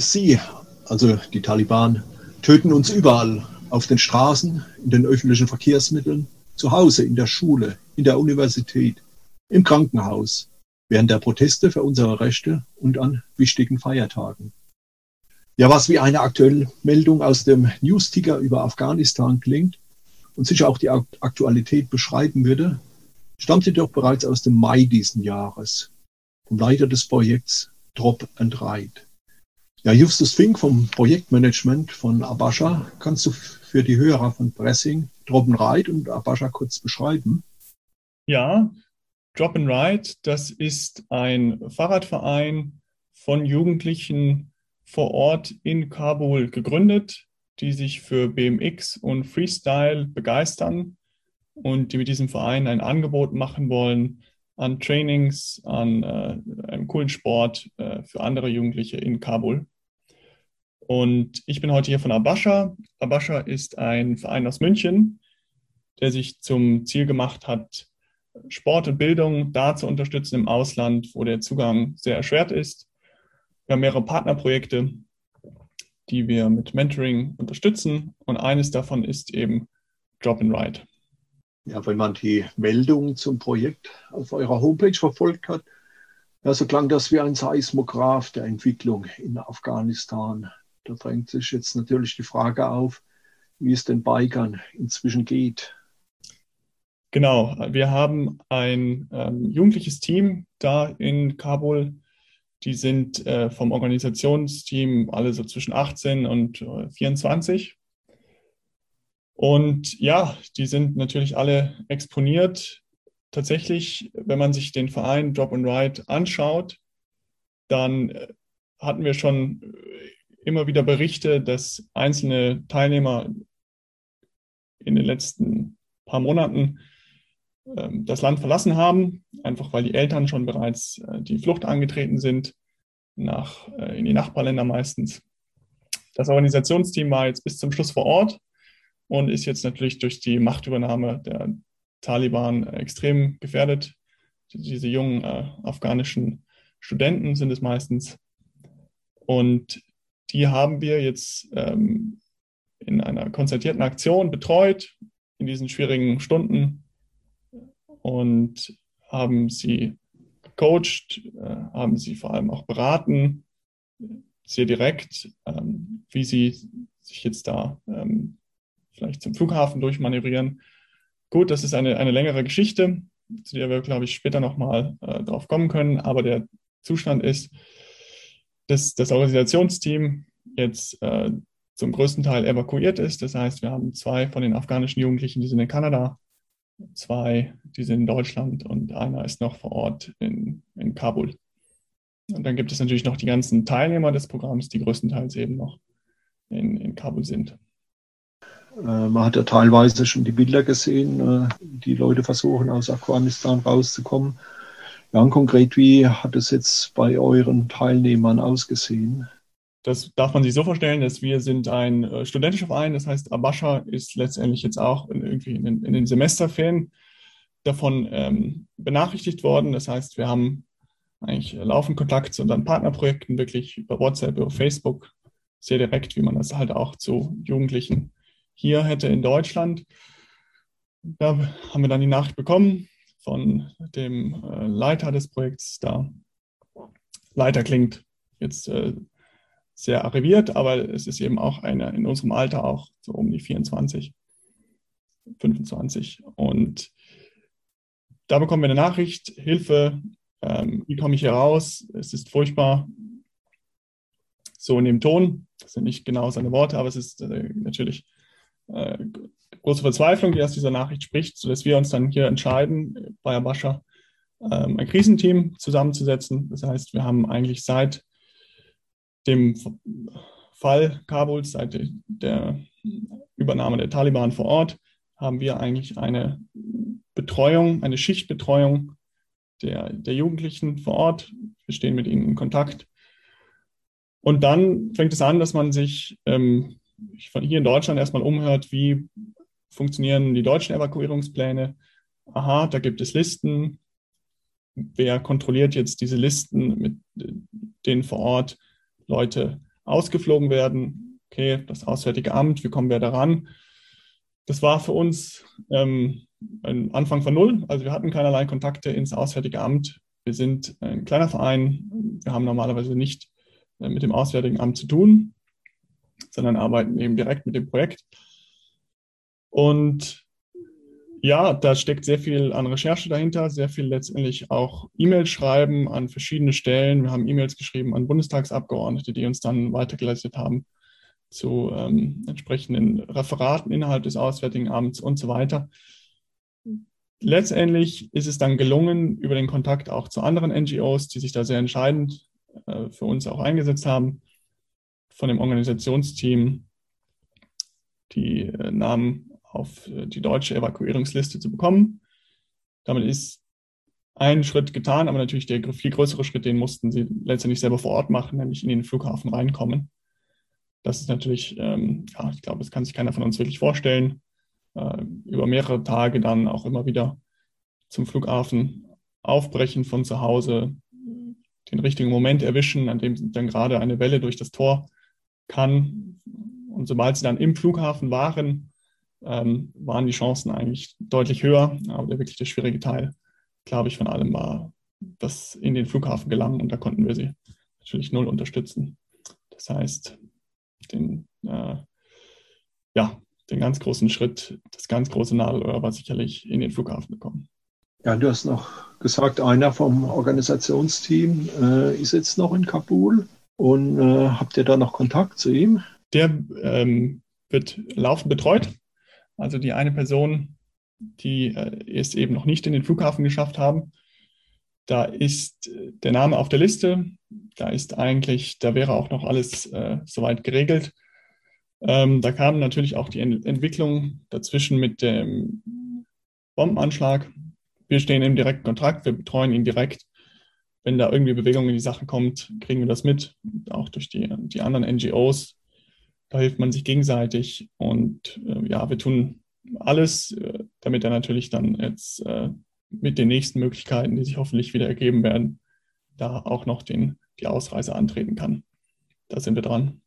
Sie, also die Taliban, töten uns überall, auf den Straßen, in den öffentlichen Verkehrsmitteln, zu Hause, in der Schule, in der Universität, im Krankenhaus, während der Proteste für unsere Rechte und an wichtigen Feiertagen. Ja, was wie eine aktuelle Meldung aus dem News-Ticker über Afghanistan klingt und sicher auch die Aktualität beschreiben würde, stammt jedoch bereits aus dem Mai diesen Jahres vom Leiter des Projekts Drop and Ride. Ja, Justus Fink vom Projektmanagement von Abasha, kannst du für die Hörer von Pressing Drop and Ride und Abasha kurz beschreiben? Ja, Drop and Ride, das ist ein Fahrradverein von Jugendlichen vor Ort in Kabul gegründet, die sich für BMX und Freestyle begeistern und die mit diesem Verein ein Angebot machen wollen an Trainings, an äh, einem coolen Sport äh, für andere Jugendliche in Kabul. Und ich bin heute hier von Abasha. Abasha ist ein Verein aus München, der sich zum Ziel gemacht hat, Sport und Bildung da zu unterstützen im Ausland, wo der Zugang sehr erschwert ist. Wir haben mehrere Partnerprojekte, die wir mit Mentoring unterstützen. Und eines davon ist eben Drop and Ride. Ja, wenn man die Meldung zum Projekt auf eurer Homepage verfolgt hat, ja, so klang das wie ein Seismograph der Entwicklung in Afghanistan. Da drängt sich jetzt natürlich die Frage auf, wie es den Bikern inzwischen geht. Genau, wir haben ein ähm, jugendliches Team da in Kabul. Die sind äh, vom Organisationsteam alle so zwischen 18 und äh, 24. Und ja, die sind natürlich alle exponiert. Tatsächlich, wenn man sich den Verein Drop and Ride anschaut, dann äh, hatten wir schon äh, immer wieder Berichte, dass einzelne Teilnehmer in den letzten paar Monaten ähm, das Land verlassen haben, einfach weil die Eltern schon bereits äh, die Flucht angetreten sind, nach, äh, in die Nachbarländer meistens. Das Organisationsteam war jetzt bis zum Schluss vor Ort und ist jetzt natürlich durch die Machtübernahme der Taliban extrem gefährdet. Diese jungen äh, afghanischen Studenten sind es meistens. Und die haben wir jetzt ähm, in einer konzertierten Aktion betreut in diesen schwierigen Stunden und haben sie gecoacht, äh, haben sie vor allem auch beraten, sehr direkt, ähm, wie sie sich jetzt da ähm, vielleicht zum Flughafen durchmanövrieren. Gut, das ist eine, eine längere Geschichte, zu der wir, glaube ich, später nochmal äh, drauf kommen können. Aber der Zustand ist, dass das Organisationsteam jetzt äh, zum größten Teil evakuiert ist. Das heißt, wir haben zwei von den afghanischen Jugendlichen, die sind in Kanada, zwei, die sind in Deutschland und einer ist noch vor Ort in, in Kabul. Und dann gibt es natürlich noch die ganzen Teilnehmer des Programms, die größtenteils eben noch in, in Kabul sind. Äh, man hat ja teilweise schon die Bilder gesehen, äh, die Leute versuchen aus Afghanistan rauszukommen. Ja, konkret, wie hat es jetzt bei euren Teilnehmern ausgesehen? Das darf man sich so vorstellen, dass wir sind ein äh, studentischer Verein, das heißt, Abascha ist letztendlich jetzt auch in, irgendwie in den, in den Semesterferien davon ähm, benachrichtigt worden. Das heißt, wir haben eigentlich laufend Kontakt zu unseren Partnerprojekten, wirklich über WhatsApp, über Facebook, sehr direkt, wie man das halt auch zu Jugendlichen hier hätte in Deutschland. Da haben wir dann die Nachricht bekommen von dem äh, Leiter des Projekts da. Leiter klingt jetzt äh, sehr arriviert, aber es ist eben auch eine in unserem Alter auch so um die 24, 25. Und da bekommen wir eine Nachricht, Hilfe, ähm, wie komme ich hier raus? Es ist furchtbar. So in dem Ton, das sind nicht genau seine Worte, aber es ist äh, natürlich äh, große Verzweiflung, die aus dieser Nachricht spricht, sodass wir uns dann hier entscheiden, bei Abascha ähm, ein Krisenteam zusammenzusetzen. Das heißt, wir haben eigentlich seit dem Fall Kabuls, seit der Übernahme der Taliban vor Ort, haben wir eigentlich eine Betreuung, eine Schichtbetreuung der, der Jugendlichen vor Ort. Wir stehen mit ihnen in Kontakt. Und dann fängt es an, dass man sich ähm, hier in Deutschland erstmal umhört, wie funktionieren die deutschen Evakuierungspläne. Aha, da gibt es Listen. Wer kontrolliert jetzt diese Listen, mit denen vor Ort Leute ausgeflogen werden. Okay, das Auswärtige Amt, wie kommen wir daran? Das war für uns ähm, ein Anfang von Null. Also wir hatten keinerlei Kontakte ins Auswärtige Amt. Wir sind ein kleiner Verein. Wir haben normalerweise nicht äh, mit dem Auswärtigen Amt zu tun, sondern arbeiten eben direkt mit dem Projekt. Und ja, da steckt sehr viel an Recherche dahinter, sehr viel letztendlich auch E-Mails schreiben an verschiedene Stellen. Wir haben E-Mails geschrieben an Bundestagsabgeordnete, die uns dann weitergeleitet haben zu ähm, entsprechenden Referaten innerhalb des Auswärtigen Amts und so weiter. Letztendlich ist es dann gelungen, über den Kontakt auch zu anderen NGOs, die sich da sehr entscheidend äh, für uns auch eingesetzt haben, von dem Organisationsteam die äh, Namen auf äh, die deutsche Evakuierungsliste zu bekommen. Damit ist ein Schritt getan, aber natürlich der viel größere Schritt, den mussten sie letztendlich selber vor Ort machen, nämlich in den Flughafen reinkommen. Das ist natürlich, ähm, ja, ich glaube, das kann sich keiner von uns wirklich vorstellen. Äh, über mehrere Tage dann auch immer wieder zum Flughafen aufbrechen von zu Hause, den richtigen Moment erwischen, an dem dann gerade eine Welle durch das Tor kann. Und sobald sie dann im Flughafen waren, ähm, waren die Chancen eigentlich deutlich höher. Aber der wirklich der schwierige Teil, glaube ich, von allem war das in den Flughafen gelangen und da konnten wir sie natürlich null unterstützen. Das heißt, den, äh, ja, den ganz großen Schritt, das ganz große Nadelöhr war sicherlich in den Flughafen gekommen. Ja, du hast noch gesagt, einer vom Organisationsteam äh, ist jetzt noch in Kabul und äh, habt ihr da noch Kontakt zu ihm? Der ähm, wird laufend betreut. Also die eine Person, die äh, es eben noch nicht in den Flughafen geschafft haben, da ist äh, der Name auf der Liste. Da ist eigentlich, da wäre auch noch alles äh, soweit geregelt. Ähm, da kam natürlich auch die Ent Entwicklung dazwischen mit dem Bombenanschlag. Wir stehen im direkten Kontakt, wir betreuen ihn direkt. Wenn da irgendwie Bewegung in die Sache kommt, kriegen wir das mit, auch durch die, die anderen NGOs, da hilft man sich gegenseitig und äh, ja, wir tun alles, äh, damit er natürlich dann jetzt äh, mit den nächsten Möglichkeiten, die sich hoffentlich wieder ergeben werden, da auch noch den, die Ausreise antreten kann. Da sind wir dran.